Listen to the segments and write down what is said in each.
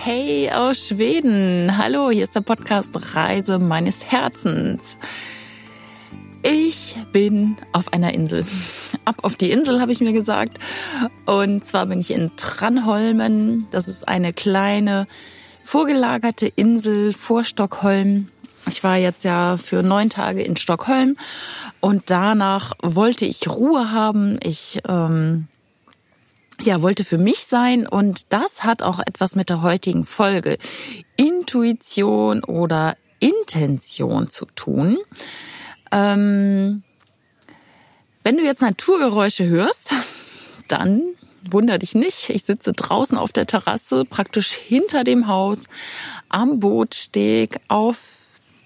Hey aus Schweden. Hallo, hier ist der Podcast Reise meines Herzens. Ich bin auf einer Insel. Ab auf die Insel, habe ich mir gesagt. Und zwar bin ich in Tranholmen. Das ist eine kleine, vorgelagerte Insel vor Stockholm. Ich war jetzt ja für neun Tage in Stockholm und danach wollte ich Ruhe haben. Ich ähm, ja, wollte für mich sein und das hat auch etwas mit der heutigen Folge Intuition oder Intention zu tun. Ähm, wenn du jetzt Naturgeräusche hörst, dann wunder dich nicht. Ich sitze draußen auf der Terrasse, praktisch hinter dem Haus, am Bootsteg, auf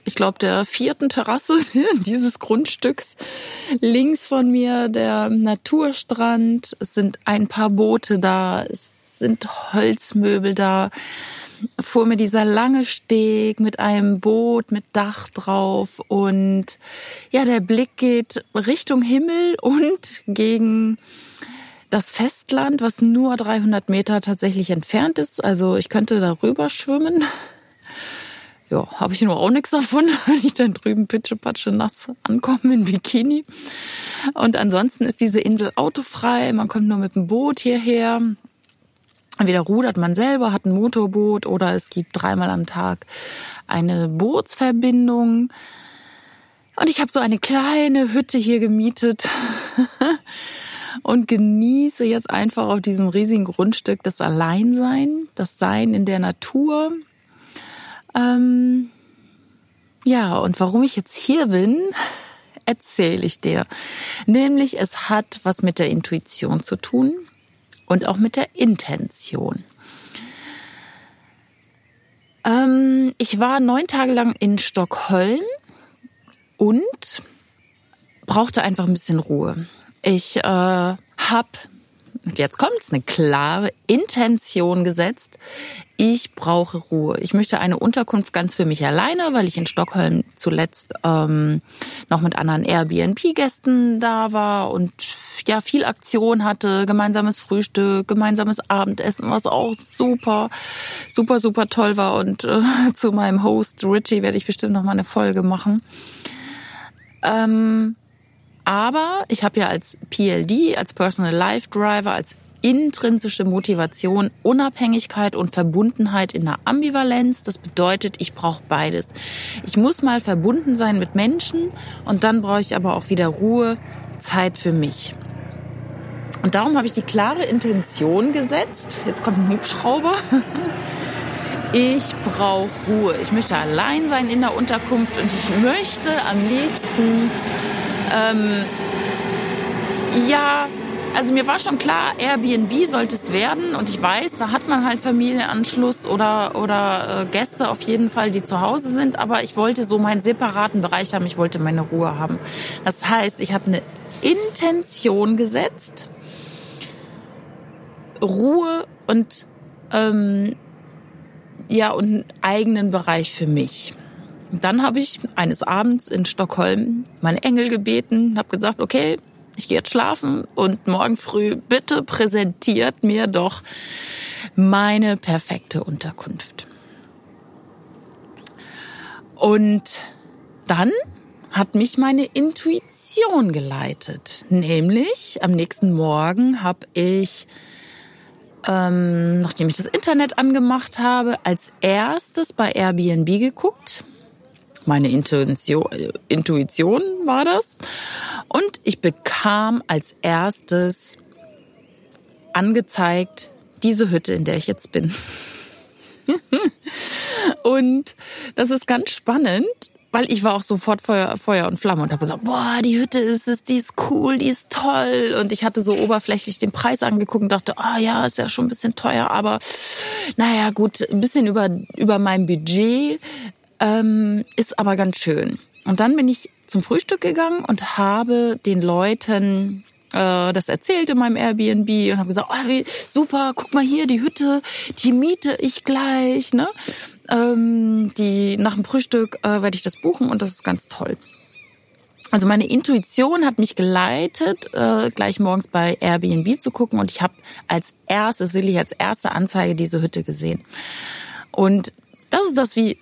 ich glaube, der vierten Terrasse dieses Grundstücks. Links von mir der Naturstrand. Es sind ein paar Boote da. Es sind Holzmöbel da. Vor mir dieser lange Steg mit einem Boot mit Dach drauf und ja, der Blick geht Richtung Himmel und gegen das Festland, was nur 300 Meter tatsächlich entfernt ist. Also ich könnte darüber schwimmen ja, habe ich nur auch nichts davon, wenn ich dann drüben pitschepatsche nass ankomme in Bikini. Und ansonsten ist diese Insel autofrei. Man kommt nur mit dem Boot hierher. Entweder rudert man selber, hat ein Motorboot oder es gibt dreimal am Tag eine Bootsverbindung. Und ich habe so eine kleine Hütte hier gemietet und genieße jetzt einfach auf diesem riesigen Grundstück das Alleinsein, das Sein in der Natur, ähm, ja, und warum ich jetzt hier bin, erzähle ich dir. Nämlich, es hat was mit der Intuition zu tun und auch mit der Intention. Ähm, ich war neun Tage lang in Stockholm und brauchte einfach ein bisschen Ruhe. Ich äh, habe jetzt kommt's, eine klare Intention gesetzt. Ich brauche Ruhe. Ich möchte eine Unterkunft ganz für mich alleine, weil ich in Stockholm zuletzt ähm, noch mit anderen Airbnb-Gästen da war und ja viel Aktion hatte, gemeinsames Frühstück, gemeinsames Abendessen, was auch super, super, super toll war. Und äh, zu meinem Host Richie werde ich bestimmt noch mal eine Folge machen. Ähm, aber ich habe ja als PLD, als Personal Life Driver, als intrinsische Motivation, Unabhängigkeit und Verbundenheit in der Ambivalenz. Das bedeutet, ich brauche beides. Ich muss mal verbunden sein mit Menschen und dann brauche ich aber auch wieder Ruhe, Zeit für mich. Und darum habe ich die klare Intention gesetzt. Jetzt kommt ein Hubschrauber. Ich brauche Ruhe. Ich möchte allein sein in der Unterkunft und ich möchte am liebsten ähm, ja, also mir war schon klar, Airbnb sollte es werden und ich weiß, da hat man halt Familienanschluss oder oder äh, Gäste auf jeden Fall, die zu Hause sind, aber ich wollte so meinen separaten Bereich haben, ich wollte meine Ruhe haben. Das heißt, ich habe eine Intention gesetzt, Ruhe und ähm, ja und einen eigenen Bereich für mich. Und dann habe ich eines Abends in Stockholm meine Engel gebeten, habe gesagt, okay, ich gehe jetzt schlafen und morgen früh bitte präsentiert mir doch meine perfekte Unterkunft. Und dann hat mich meine Intuition geleitet. Nämlich am nächsten Morgen habe ich, ähm, nachdem ich das Internet angemacht habe, als erstes bei Airbnb geguckt meine Intuition, Intuition war das. Und ich bekam als erstes angezeigt diese Hütte, in der ich jetzt bin. und das ist ganz spannend, weil ich war auch sofort Feuer, Feuer und Flamme und habe gesagt, boah, die Hütte ist es, die ist cool, die ist toll. Und ich hatte so oberflächlich den Preis angeguckt und dachte, ah oh, ja, ist ja schon ein bisschen teuer, aber naja, gut, ein bisschen über, über mein Budget ähm, ist aber ganz schön. Und dann bin ich zum Frühstück gegangen und habe den Leuten äh, das erzählt in meinem Airbnb und habe gesagt, oh, super, guck mal hier, die Hütte, die miete ich gleich. Ne? Ähm, die nach dem Frühstück äh, werde ich das buchen und das ist ganz toll. Also meine Intuition hat mich geleitet, äh, gleich morgens bei Airbnb zu gucken und ich habe als erstes, wirklich als erste Anzeige diese Hütte gesehen. Und das ist das, wie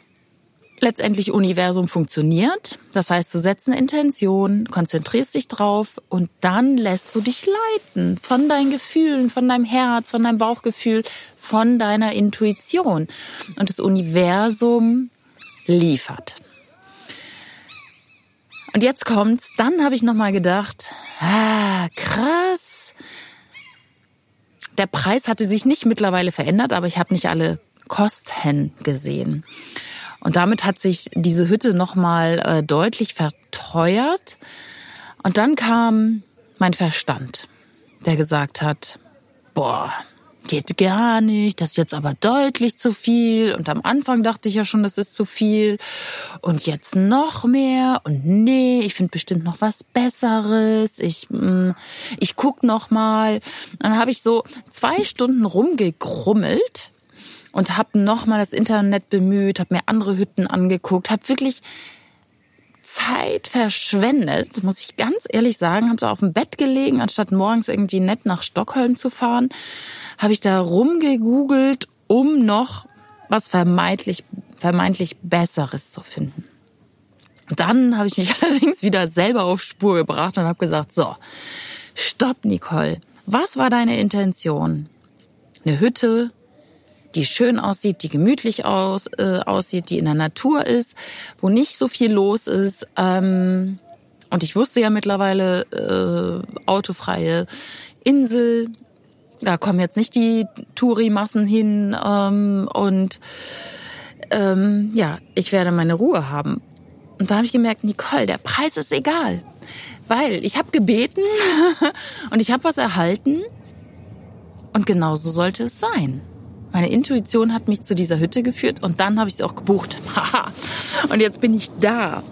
letztendlich Universum funktioniert. Das heißt, du setzt eine Intention, konzentrierst dich drauf und dann lässt du dich leiten von deinen Gefühlen, von deinem Herz, von deinem Bauchgefühl, von deiner Intuition. Und das Universum liefert. Und jetzt kommt's, dann habe ich nochmal gedacht, ah, krass. Der Preis hatte sich nicht mittlerweile verändert, aber ich habe nicht alle Kosten gesehen. Und damit hat sich diese Hütte nochmal äh, deutlich verteuert. Und dann kam mein Verstand, der gesagt hat, boah, geht gar nicht, das ist jetzt aber deutlich zu viel. Und am Anfang dachte ich ja schon, das ist zu viel. Und jetzt noch mehr. Und nee, ich finde bestimmt noch was Besseres. Ich, mm, ich guck noch mal. Dann habe ich so zwei Stunden rumgekrummelt und habe noch mal das Internet bemüht, habe mir andere Hütten angeguckt, habe wirklich Zeit verschwendet, muss ich ganz ehrlich sagen, habe so auf dem Bett gelegen, anstatt morgens irgendwie nett nach Stockholm zu fahren, habe ich da rumgegoogelt, um noch was vermeintlich, vermeintlich Besseres zu finden. dann habe ich mich allerdings wieder selber auf Spur gebracht und habe gesagt, so, stopp, Nicole. Was war deine Intention? Eine Hütte, die schön aussieht, die gemütlich aus, äh, aussieht, die in der Natur ist, wo nicht so viel los ist. Ähm, und ich wusste ja mittlerweile, äh, autofreie Insel, da kommen jetzt nicht die Touri-Massen hin ähm, und ähm, ja, ich werde meine Ruhe haben. Und da habe ich gemerkt, Nicole, der Preis ist egal, weil ich habe gebeten und ich habe was erhalten und genauso sollte es sein. Meine Intuition hat mich zu dieser Hütte geführt und dann habe ich sie auch gebucht. und jetzt bin ich da.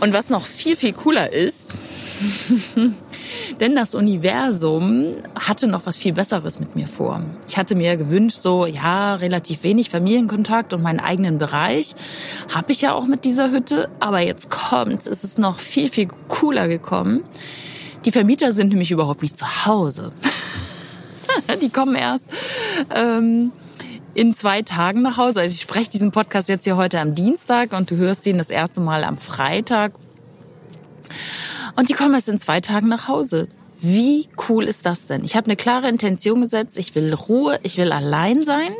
Und was noch viel, viel cooler ist, denn das Universum hatte noch was viel Besseres mit mir vor. Ich hatte mir gewünscht, so, ja, relativ wenig Familienkontakt und meinen eigenen Bereich. Habe ich ja auch mit dieser Hütte. Aber jetzt kommt's, es ist noch viel, viel cooler gekommen. Die Vermieter sind nämlich überhaupt nicht zu Hause. Die kommen erst ähm, in zwei Tagen nach Hause. Also ich spreche diesen Podcast jetzt hier heute am Dienstag und du hörst ihn das erste Mal am Freitag. Und die kommen erst in zwei Tagen nach Hause. Wie cool ist das denn? Ich habe eine klare Intention gesetzt. Ich will Ruhe, ich will allein sein.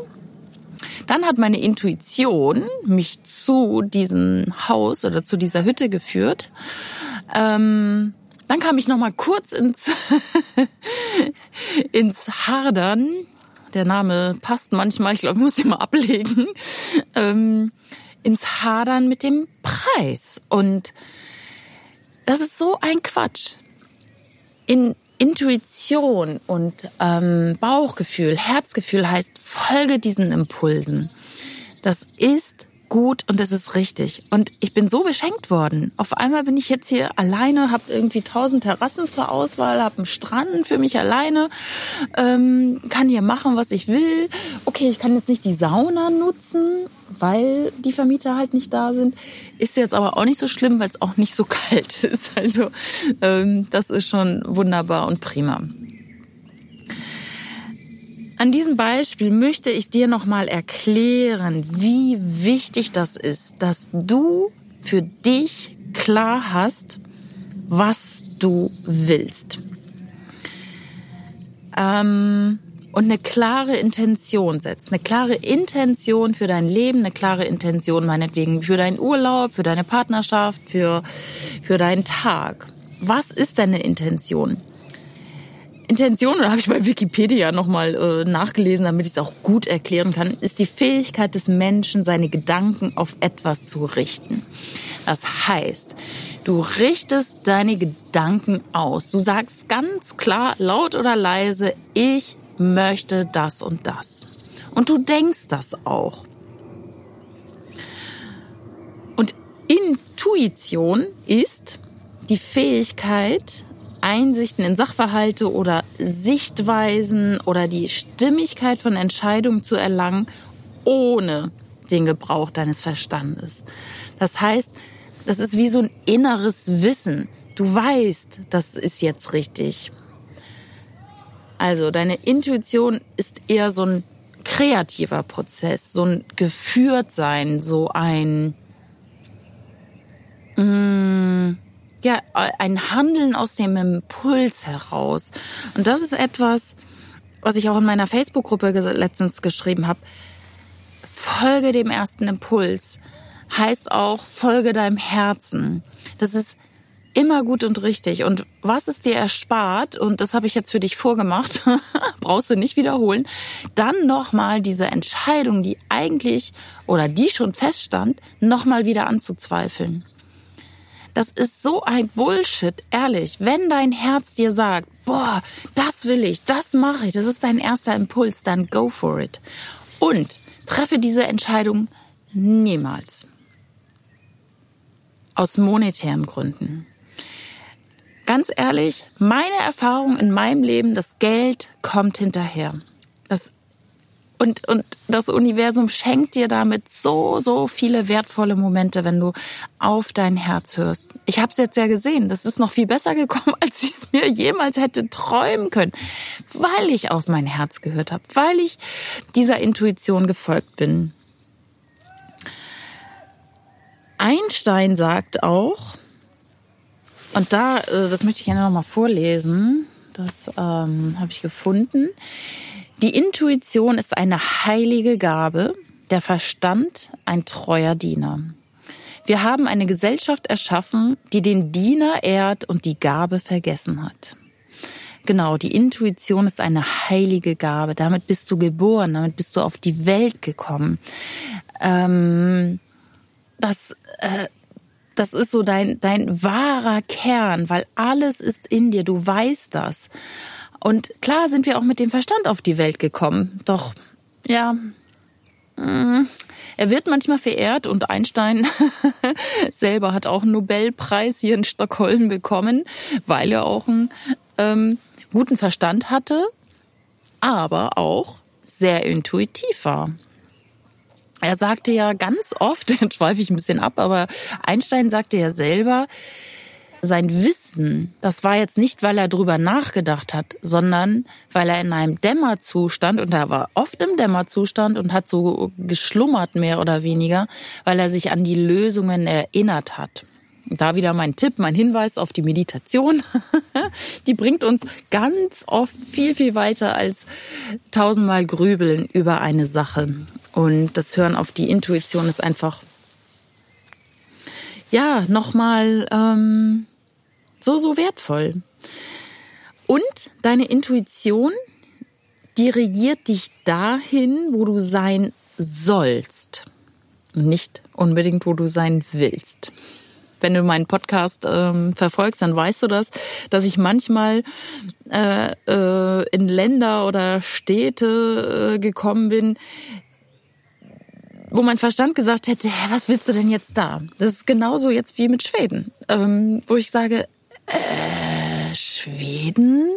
Dann hat meine Intuition mich zu diesem Haus oder zu dieser Hütte geführt. Ähm, dann kam ich noch mal kurz ins ins Hadern. Der Name passt manchmal. Ich glaube, ich muss ihn mal ablegen. Ähm, ins Hadern mit dem Preis und das ist so ein Quatsch. In Intuition und ähm, Bauchgefühl, Herzgefühl heißt, folge diesen Impulsen. Das ist gut und es ist richtig. Und ich bin so beschenkt worden. Auf einmal bin ich jetzt hier alleine, habe irgendwie tausend Terrassen zur Auswahl, habe einen Strand für mich alleine, ähm, kann hier machen, was ich will. Okay, ich kann jetzt nicht die Sauna nutzen, weil die Vermieter halt nicht da sind. Ist jetzt aber auch nicht so schlimm, weil es auch nicht so kalt ist. Also ähm, das ist schon wunderbar und prima. An diesem Beispiel möchte ich dir nochmal erklären, wie wichtig das ist, dass du für dich klar hast, was du willst. Ähm, und eine klare Intention setzt. Eine klare Intention für dein Leben, eine klare Intention meinetwegen für deinen Urlaub, für deine Partnerschaft, für, für deinen Tag. Was ist deine Intention? Intention, oder habe ich bei Wikipedia nochmal äh, nachgelesen, damit ich es auch gut erklären kann, ist die Fähigkeit des Menschen, seine Gedanken auf etwas zu richten. Das heißt, du richtest deine Gedanken aus. Du sagst ganz klar, laut oder leise, ich möchte das und das. Und du denkst das auch. Und Intuition ist die Fähigkeit, Einsichten in Sachverhalte oder Sichtweisen oder die Stimmigkeit von Entscheidungen zu erlangen, ohne den Gebrauch deines Verstandes. Das heißt, das ist wie so ein inneres Wissen. Du weißt, das ist jetzt richtig. Also deine Intuition ist eher so ein kreativer Prozess, so ein Geführtsein, so ein mm, ja ein Handeln aus dem Impuls heraus. Und das ist etwas, was ich auch in meiner Facebook-Gruppe letztens geschrieben habe. Folge dem ersten Impuls heißt auch folge deinem Herzen. Das ist immer gut und richtig. Und was es dir erspart, und das habe ich jetzt für dich vorgemacht, brauchst du nicht wiederholen, dann nochmal diese Entscheidung, die eigentlich oder die schon feststand, nochmal wieder anzuzweifeln. Das ist so ein Bullshit, ehrlich. Wenn dein Herz dir sagt, boah, das will ich, das mache ich, das ist dein erster Impuls, dann go for it. Und treffe diese Entscheidung niemals. Aus monetären Gründen ganz ehrlich, meine Erfahrung in meinem Leben, das Geld kommt hinterher. Und, und das Universum schenkt dir damit so, so viele wertvolle Momente, wenn du auf dein Herz hörst. Ich habe es jetzt ja gesehen, das ist noch viel besser gekommen, als ich es mir jemals hätte träumen können, weil ich auf mein Herz gehört habe, weil ich dieser Intuition gefolgt bin. Einstein sagt auch, und da, äh, das möchte ich gerne nochmal vorlesen. Das ähm, habe ich gefunden. Die Intuition ist eine heilige Gabe, der Verstand ein treuer Diener. Wir haben eine Gesellschaft erschaffen, die den Diener ehrt und die Gabe vergessen hat. Genau, die Intuition ist eine heilige Gabe. Damit bist du geboren, damit bist du auf die Welt gekommen. Ähm, das äh, das ist so dein, dein wahrer Kern, weil alles ist in dir, du weißt das. Und klar sind wir auch mit dem Verstand auf die Welt gekommen, doch ja, mm, er wird manchmal verehrt und Einstein selber hat auch einen Nobelpreis hier in Stockholm bekommen, weil er auch einen ähm, guten Verstand hatte, aber auch sehr intuitiv war. Er sagte ja ganz oft, jetzt schweife ich ein bisschen ab, aber Einstein sagte ja selber, sein Wissen, das war jetzt nicht, weil er drüber nachgedacht hat, sondern weil er in einem Dämmerzustand, und er war oft im Dämmerzustand und hat so geschlummert mehr oder weniger, weil er sich an die Lösungen erinnert hat. Da wieder mein Tipp, mein Hinweis auf die Meditation. die bringt uns ganz oft viel, viel weiter als tausendmal grübeln über eine Sache. Und das Hören auf die Intuition ist einfach, ja, nochmal ähm, so, so wertvoll. Und deine Intuition dirigiert dich dahin, wo du sein sollst. Nicht unbedingt, wo du sein willst wenn du meinen Podcast ähm, verfolgst, dann weißt du das, dass ich manchmal äh, äh, in Länder oder Städte äh, gekommen bin, wo mein Verstand gesagt hätte, hä, was willst du denn jetzt da? Das ist genauso jetzt wie mit Schweden, ähm, wo ich sage, äh, Schweden?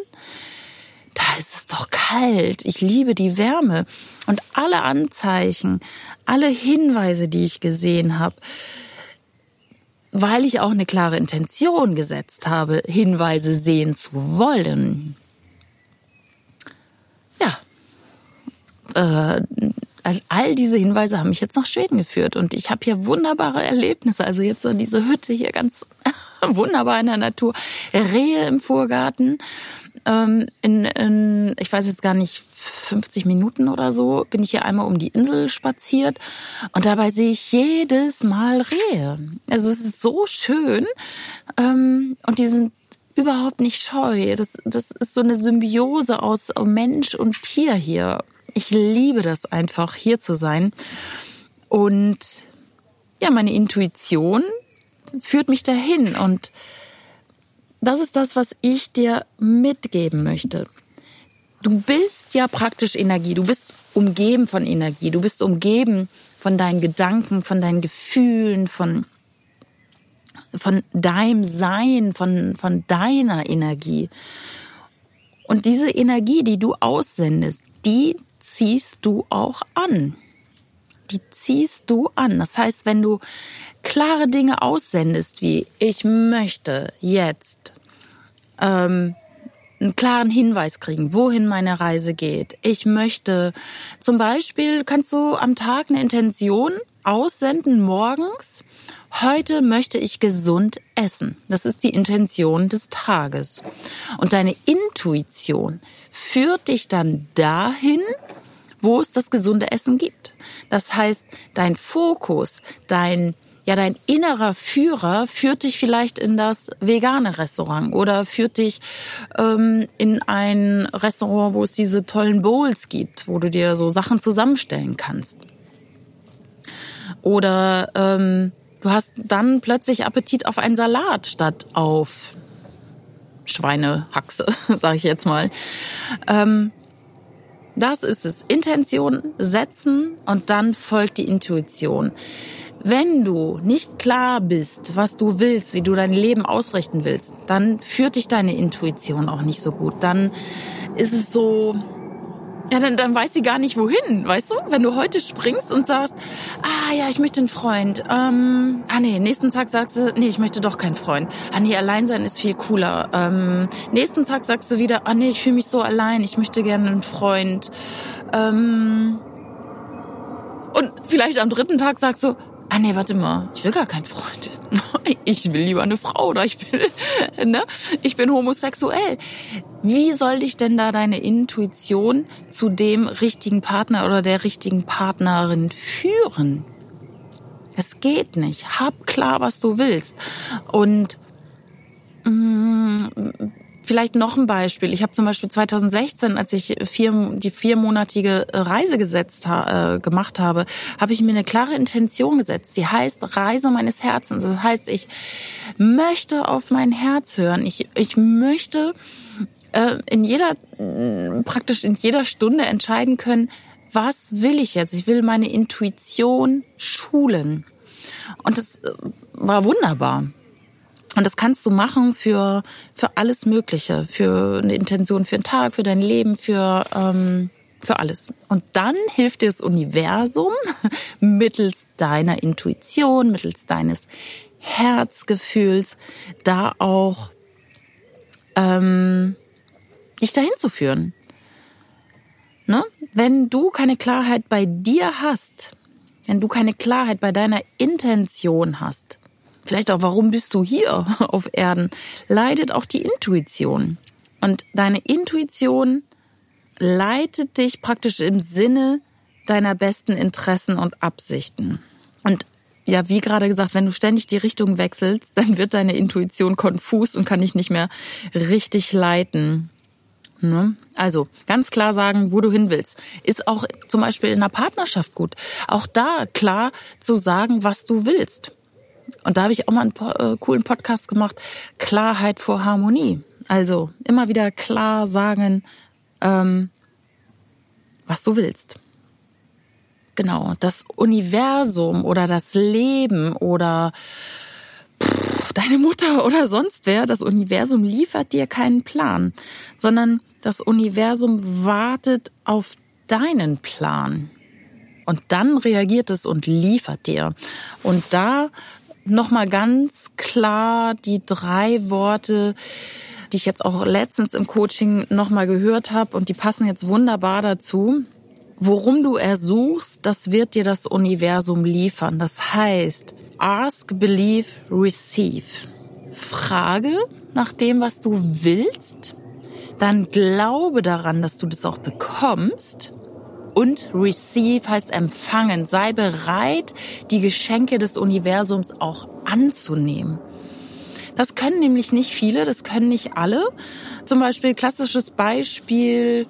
Da ist es doch kalt. Ich liebe die Wärme. Und alle Anzeichen, alle Hinweise, die ich gesehen habe, weil ich auch eine klare Intention gesetzt habe, Hinweise sehen zu wollen. Ja, äh, all diese Hinweise haben mich jetzt nach Schweden geführt und ich habe hier wunderbare Erlebnisse. Also jetzt so diese Hütte hier ganz wunderbar in der Natur, Rehe im Vorgarten. Ähm, in, in, ich weiß jetzt gar nicht, 50 Minuten oder so bin ich hier einmal um die Insel spaziert und dabei sehe ich jedes Mal Rehe. Also es ist so schön ähm, und die sind überhaupt nicht scheu. Das, das ist so eine Symbiose aus Mensch und Tier hier. Ich liebe das einfach, hier zu sein. Und ja, meine Intuition führt mich dahin und das ist das, was ich dir mitgeben möchte. Du bist ja praktisch Energie. Du bist umgeben von Energie. Du bist umgeben von deinen Gedanken, von deinen Gefühlen, von, von deinem Sein, von, von deiner Energie. Und diese Energie, die du aussendest, die ziehst du auch an. Die ziehst du an. Das heißt, wenn du klare Dinge aussendest, wie ich möchte jetzt ähm, einen klaren Hinweis kriegen, wohin meine Reise geht. Ich möchte zum Beispiel, kannst du am Tag eine Intention aussenden morgens. Heute möchte ich gesund essen. Das ist die Intention des Tages. Und deine Intuition führt dich dann dahin, wo es das gesunde Essen gibt. Das heißt, dein Fokus, dein ja, dein innerer Führer führt dich vielleicht in das vegane Restaurant oder führt dich ähm, in ein Restaurant, wo es diese tollen Bowls gibt, wo du dir so Sachen zusammenstellen kannst. Oder ähm, du hast dann plötzlich Appetit auf einen Salat statt auf Schweinehaxe, sage ich jetzt mal. Ähm, das ist es. Intention setzen und dann folgt die Intuition. Wenn du nicht klar bist, was du willst, wie du dein Leben ausrichten willst, dann führt dich deine Intuition auch nicht so gut. Dann ist es so, ja, dann, dann weiß sie gar nicht wohin, weißt du? Wenn du heute springst und sagst, ah ja, ich möchte einen Freund. Ähm, ah nee, nächsten Tag sagst du, nee, ich möchte doch keinen Freund. Ah nee, allein sein ist viel cooler. Ähm, nächsten Tag sagst du wieder, ah nee, ich fühle mich so allein, ich möchte gerne einen Freund. Ähm, und vielleicht am dritten Tag sagst du, ah nee, warte mal, ich will gar keinen Freund. Ich will lieber eine Frau oder ich will, ne? Ich bin homosexuell. Wie soll dich denn da deine Intuition zu dem richtigen Partner oder der richtigen Partnerin führen? Es geht nicht. Hab klar, was du willst. Und mh, mm, Vielleicht noch ein Beispiel. Ich habe zum Beispiel 2016, als ich vier, die viermonatige Reise gesetzt äh, gemacht habe, habe ich mir eine klare Intention gesetzt. Die heißt Reise meines Herzens. Das heißt, ich möchte auf mein Herz hören. Ich, ich möchte äh, in jeder, praktisch in jeder Stunde entscheiden können, was will ich jetzt? Ich will meine Intuition schulen. Und das äh, war wunderbar. Und das kannst du machen für, für alles Mögliche, für eine Intention für den Tag, für dein Leben, für, ähm, für alles. Und dann hilft dir das Universum mittels deiner Intuition, mittels deines Herzgefühls, da auch ähm, dich dahin zu führen. Ne? Wenn du keine Klarheit bei dir hast, wenn du keine Klarheit bei deiner Intention hast, vielleicht auch, warum bist du hier auf Erden, leidet auch die Intuition. Und deine Intuition leitet dich praktisch im Sinne deiner besten Interessen und Absichten. Und ja, wie gerade gesagt, wenn du ständig die Richtung wechselst, dann wird deine Intuition konfus und kann dich nicht mehr richtig leiten. Ne? Also ganz klar sagen, wo du hin willst. Ist auch zum Beispiel in einer Partnerschaft gut. Auch da klar zu sagen, was du willst. Und da habe ich auch mal einen äh, coolen Podcast gemacht, Klarheit vor Harmonie. Also immer wieder klar sagen, ähm, was du willst. Genau, das Universum oder das Leben oder pff, deine Mutter oder sonst wer, das Universum liefert dir keinen Plan, sondern das Universum wartet auf deinen Plan. Und dann reagiert es und liefert dir. Und da nochmal ganz klar die drei Worte, die ich jetzt auch letztens im Coaching nochmal gehört habe und die passen jetzt wunderbar dazu. Worum du ersuchst, das wird dir das Universum liefern. Das heißt, ask, believe, receive. Frage nach dem, was du willst, dann glaube daran, dass du das auch bekommst und receive heißt empfangen. Sei bereit, die Geschenke des Universums auch anzunehmen. Das können nämlich nicht viele, das können nicht alle. Zum Beispiel klassisches Beispiel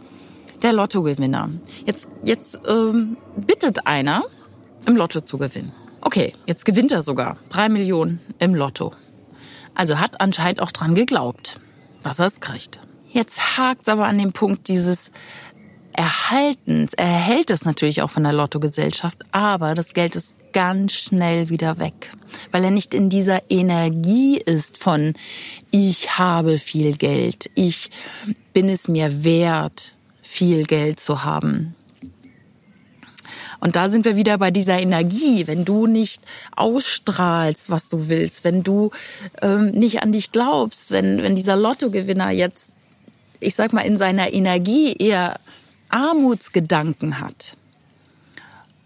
der Lottogewinner. Jetzt, jetzt ähm, bittet einer, im Lotto zu gewinnen. Okay, jetzt gewinnt er sogar drei Millionen im Lotto. Also hat anscheinend auch dran geglaubt, dass er es kriegt. Jetzt hakt's aber an dem Punkt dieses Erhaltens. Er erhält es natürlich auch von der Lottogesellschaft, aber das Geld ist ganz schnell wieder weg, weil er nicht in dieser Energie ist von ich habe viel Geld, ich bin es mir wert, viel Geld zu haben. Und da sind wir wieder bei dieser Energie. Wenn du nicht ausstrahlst, was du willst, wenn du ähm, nicht an dich glaubst, wenn, wenn dieser Lottogewinner jetzt, ich sag mal, in seiner Energie eher Armutsgedanken hat,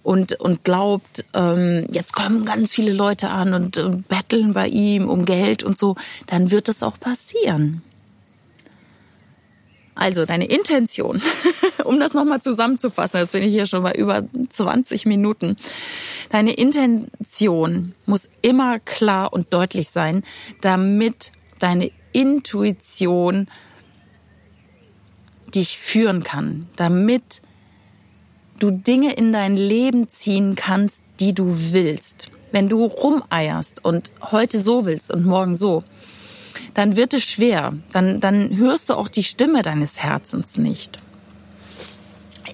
und, und glaubt, ähm, jetzt kommen ganz viele Leute an und, und betteln bei ihm um Geld und so, dann wird das auch passieren. Also deine Intention, um das nochmal zusammenzufassen, jetzt bin ich hier schon mal über 20 Minuten. Deine Intention muss immer klar und deutlich sein, damit deine Intuition dich führen kann, damit du Dinge in dein Leben ziehen kannst, die du willst. Wenn du rumeierst und heute so willst und morgen so, dann wird es schwer. Dann, dann hörst du auch die Stimme deines Herzens nicht.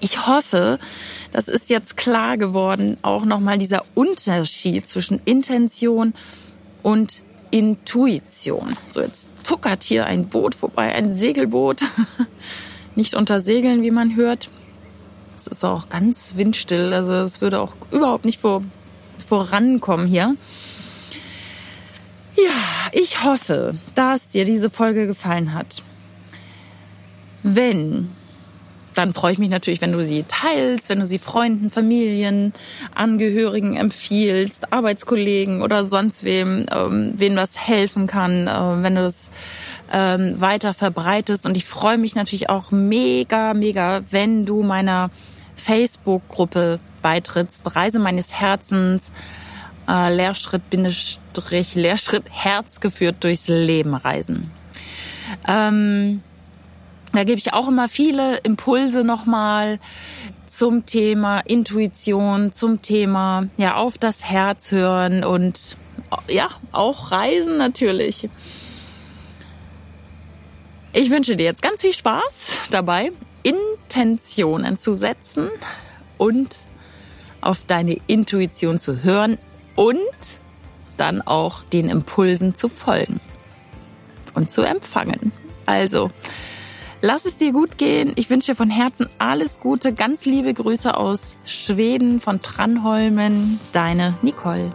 Ich hoffe, das ist jetzt klar geworden, auch nochmal dieser Unterschied zwischen Intention und Intuition. So, jetzt zuckert hier ein Boot vorbei, ein Segelboot. Nicht unter Segeln, wie man hört. Es ist auch ganz windstill, also es würde auch überhaupt nicht vor, vorankommen hier. Ja, ich hoffe, dass dir diese Folge gefallen hat. Wenn, dann freue ich mich natürlich, wenn du sie teilst, wenn du sie Freunden, Familien, Angehörigen empfiehlst, Arbeitskollegen oder sonst wem, ähm, wem das helfen kann, äh, wenn du das ähm, weiter verbreitest. Und ich freue mich natürlich auch mega, mega, wenn du meiner Facebook-Gruppe beitrittst, Reise meines Herzens, äh, Lehrschritt, Bindestrich, Lehrschritt, Herz geführt durchs Leben reisen. Ähm, da gebe ich auch immer viele Impulse nochmal zum Thema Intuition, zum Thema ja auf das Herz hören und ja auch Reisen natürlich. Ich wünsche dir jetzt ganz viel Spaß dabei, Intentionen zu setzen und auf deine Intuition zu hören und dann auch den Impulsen zu folgen und zu empfangen. Also, lass es dir gut gehen. Ich wünsche dir von Herzen alles Gute. Ganz liebe Grüße aus Schweden, von Tranholmen. Deine Nicole.